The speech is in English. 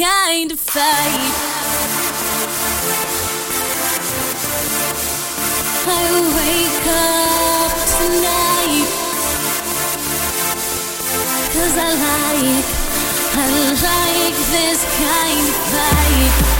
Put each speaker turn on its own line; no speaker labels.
kind of fight. I wake up tonight. Cause I like, I like this kind of fight.